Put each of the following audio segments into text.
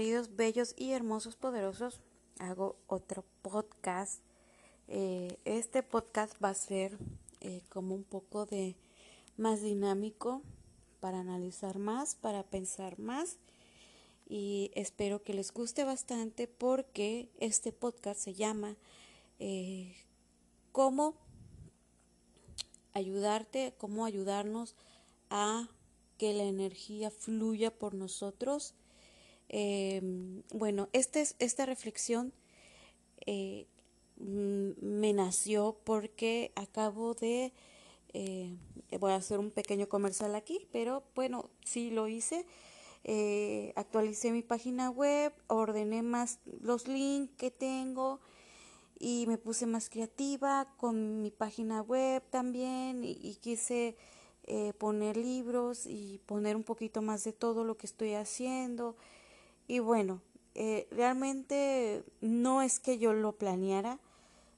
Queridos bellos y hermosos poderosos, hago otro podcast. Eh, este podcast va a ser eh, como un poco de más dinámico para analizar más, para pensar más y espero que les guste bastante porque este podcast se llama eh, cómo ayudarte, cómo ayudarnos a que la energía fluya por nosotros. Em, bueno, este, esta reflexión eh, me nació porque acabo de, eh, voy a hacer un pequeño comercial aquí, pero bueno, sí lo hice. Eh, actualicé mi página web, ordené más los links que tengo y me puse más creativa con mi página web también y, quise eh, poner libros y poner un poquito más de todo lo que estoy haciendo y bueno eh, realmente no es que yo lo planeara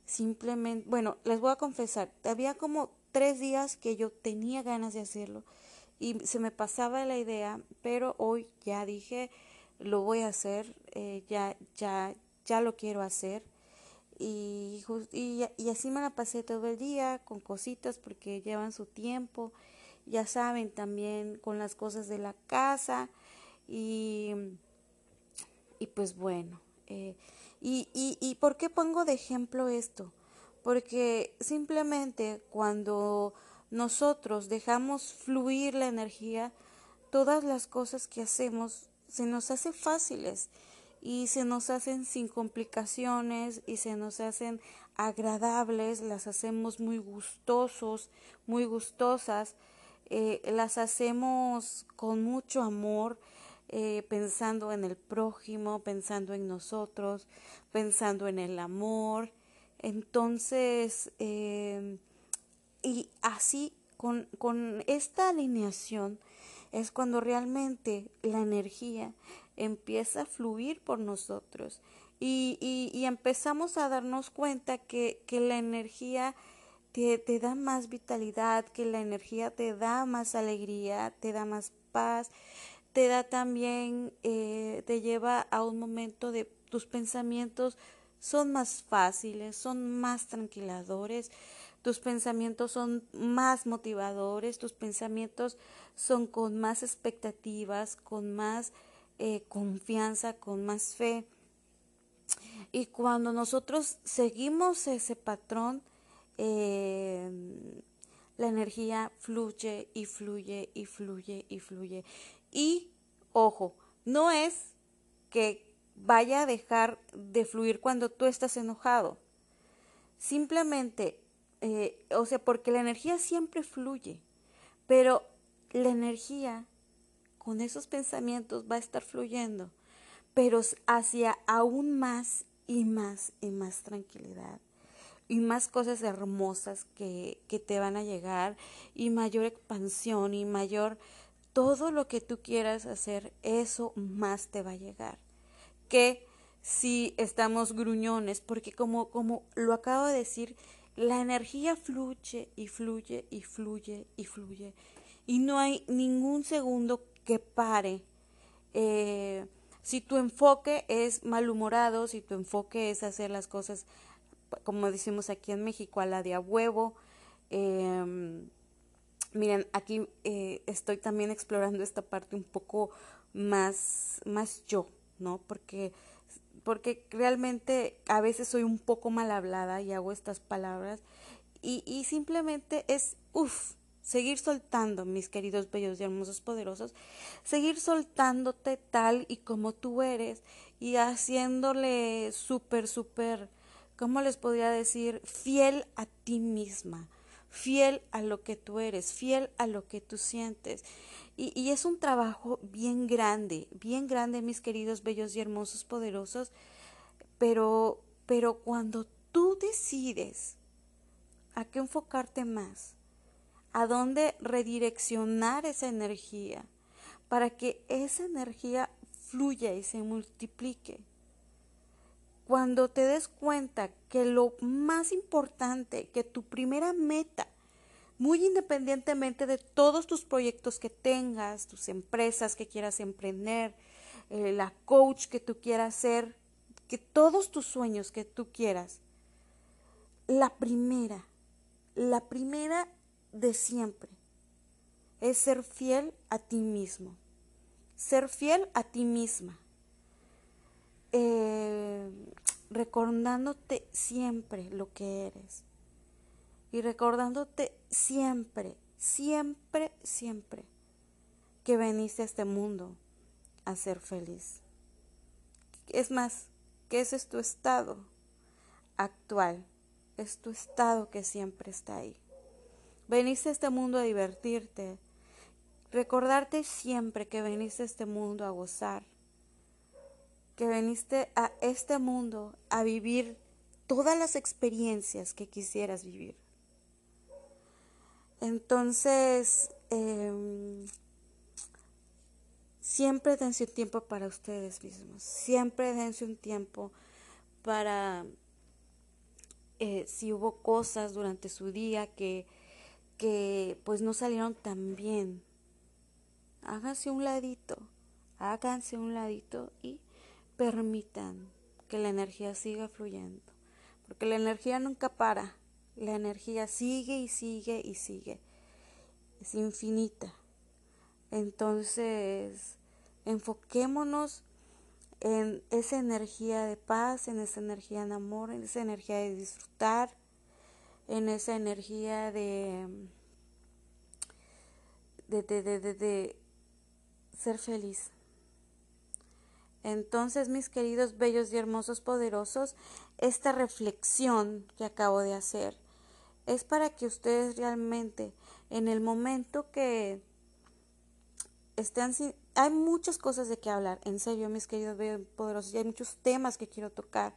simplemente bueno les voy a confesar había como tres días que yo tenía ganas de hacerlo y se me pasaba la idea pero hoy ya dije lo voy a hacer eh, ya ya ya lo quiero hacer y, y, así me la pasé todo el día con cositas porque llevan su tiempo, ya saben, también con las cosas de la casa y, y pues bueno. Eh, y, y, ¿Y por qué pongo de ejemplo esto? Porque simplemente cuando nosotros dejamos fluir la energía, todas las cosas que hacemos se nos hace fáciles y se nos hacen sin complicaciones y se nos hacen agradables, las hacemos muy gustosos, muy gustosas, eh, las hacemos con mucho amor, eh, pensando en el prójimo, pensando en nosotros, pensando en el amor. Entonces, eh, y así, con, con esta alineación, es cuando realmente la energía empieza a fluir por nosotros y, y, empezamos a darnos cuenta que, que la energía te, te, da más vitalidad, que la energía te da más alegría, te da más paz, te da también, eh, te lleva a un momento de tus pensamientos son más fáciles, son más tranquiladores, tus pensamientos son más motivadores, tus pensamientos son con más expectativas, con más eh, confianza, con más fe. Y cuando nosotros seguimos ese patrón, eh, la energía fluye y fluye y fluye y fluye. Y, ojo, no es que vaya a dejar de fluir cuando tú estás enojado. Simplemente, eh, o sea, porque la energía siempre fluye, pero la energía con esos pensamientos va a estar fluyendo, pero hacia aún más y más y más tranquilidad y más cosas hermosas que, que te van a llegar y mayor expansión y mayor todo lo que tú quieras hacer, eso más te va a llegar. Que si estamos gruñones, porque como, como lo acabo de decir, la energía fluye y fluye y fluye y fluye. Y no hay ningún segundo que pare. Eh, si tu enfoque es malhumorado, si tu enfoque es hacer las cosas, como decimos aquí en México, a la de a huevo, em, miren, aquí eh, estoy también explorando esta parte un poco más, más yo, ¿no? Porque, porque realmente a veces soy un poco mal hablada y hago estas palabras y, y simplemente es, uff, seguir soltando, mis queridos bellos y hermosos poderosos, seguir soltándote tal y como tú eres y haciéndole súper, súper, ¿cómo les podría decir? Fiel a ti misma, fiel a lo que tú eres, fiel a lo que tú sientes. Y, y es un trabajo bien grande, bien grande, mis queridos bellos y hermosos poderosos, pero, pero cuando tú decides a qué enfocarte más, a dónde redireccionar esa energía para que esa energía fluya y se multiplique. Cuando te des cuenta que lo más importante, que tu primera meta, muy independientemente de todos tus proyectos que tengas, tus empresas que quieras emprender, eh, la coach que tú quieras ser, que todos tus sueños que tú quieras, la primera, la primera de siempre es ser fiel a ti mismo, ser fiel a ti misma, eh, recordándote siempre lo que eres y recordándote siempre, siempre, siempre que veniste a este mundo a ser feliz. Es más, que ese es tu estado actual, es tu estado que siempre está ahí. Veniste a este mundo a divertirte, recordarte siempre que veniste a este mundo a gozar, que veniste a este mundo a vivir todas las experiencias que quisieras vivir. Entonces, em, siempre dense un tiempo para ustedes mismos, siempre dense un tiempo para eh, si hubo cosas durante su día que, que pues no salieron tan bien. Háganse un ladito, háganse un ladito y permitan que la energía siga fluyendo, porque la energía nunca para. La energía sigue y sigue y sigue. Es infinita. Entonces, enfoquémonos en esa energía de paz, en esa energía de amor, en esa energía de disfrutar, en esa energía de, de, de, de, de ser feliz. Entonces, mis queridos, bellos y hermosos, poderosos, esta reflexión que acabo de hacer es para que ustedes realmente en el momento que estén sin... Hay muchas cosas de qué hablar, en serio, mis queridos poderosos, y hay muchos temas que quiero tocar,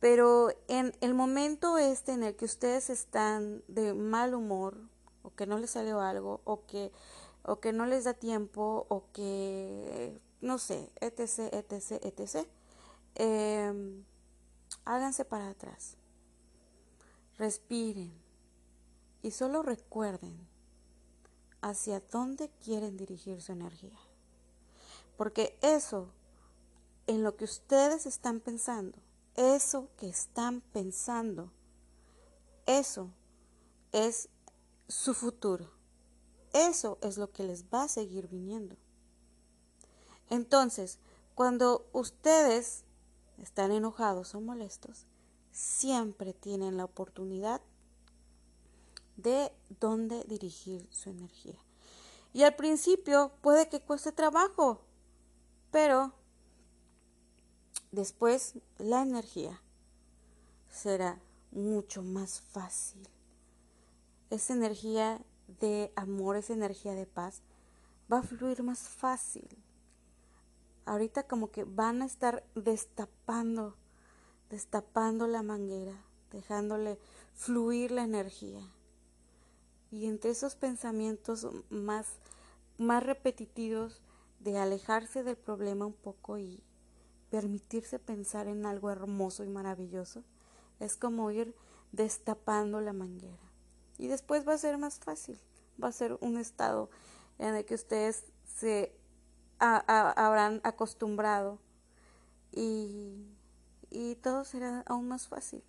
pero en el momento este en el que ustedes están de mal humor, o que no les salió algo, o que, o que no les da tiempo, o que, no sé, etc., etc., etc., eh, háganse para atrás Respiren y solo recuerden hacia dónde quieren dirigir su energía. Porque eso, en lo que ustedes están pensando, eso que están pensando, eso es su futuro. Eso es lo que les va a seguir viniendo. Entonces, cuando ustedes están enojados o molestos, siempre tienen la oportunidad de dónde dirigir su energía. Y al principio puede que cueste trabajo, pero después la energía será mucho más fácil. Esa energía de amor, esa energía de paz va a fluir más fácil. Ahorita como que van a estar destapando destapando la manguera, dejándole fluir la energía. Y entre esos pensamientos más, más repetitivos de alejarse del problema un poco y permitirse pensar en algo hermoso y maravilloso, es como ir destapando la manguera. Y después va a ser más fácil, va a ser un estado en el que ustedes se habrán acostumbrado y y todo será aún más fácil.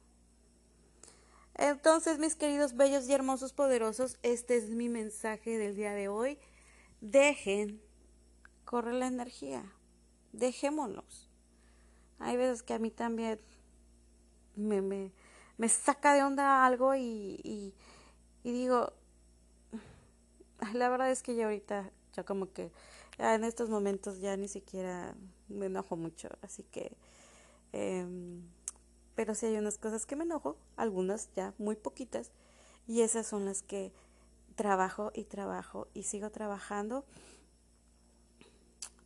Entonces, mis queridos bellos y hermosos poderosos, este es mi mensaje del día de hoy. Dejen correr la energía. Dejémonos. Hay veces que a mí también me, me, me saca de onda algo y, y, y, digo, la verdad es que ya ahorita, ya como que en estos momentos ya ni siquiera me enojo mucho. Así que Em, pero sí hay unas cosas que me enojo, algunas ya muy poquitas, y esas son las que trabajo y trabajo y sigo trabajando,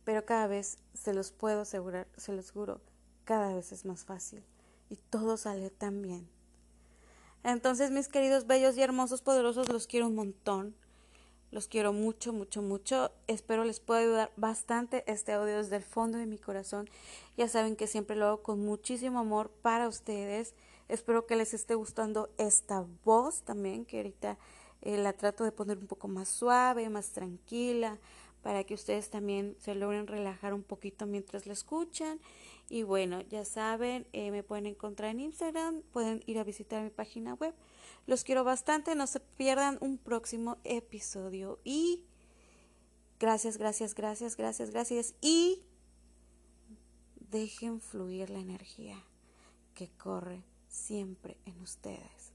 pero cada vez se los puedo asegurar, se los juro, cada vez es más fácil y todo sale tan bien. Entonces, mis queridos bellos y hermosos poderosos, los quiero un montón. Los quiero mucho, mucho, mucho. Espero les pueda ayudar bastante este audio desde el fondo de mi corazón. Ya saben que siempre lo hago con muchísimo amor para ustedes. Espero que les esté gustando esta voz también, que ahorita eh, la trato de poner un poco más suave, más tranquila, para que ustedes también se logren relajar un poquito mientras la escuchan. Y bueno, ya saben, eh, me pueden encontrar en Instagram, pueden ir a visitar mi página web. Los quiero bastante, no se pierdan un próximo episodio. Y gracias, gracias, gracias, gracias, gracias. Y dejen fluir la energía que corre siempre en ustedes.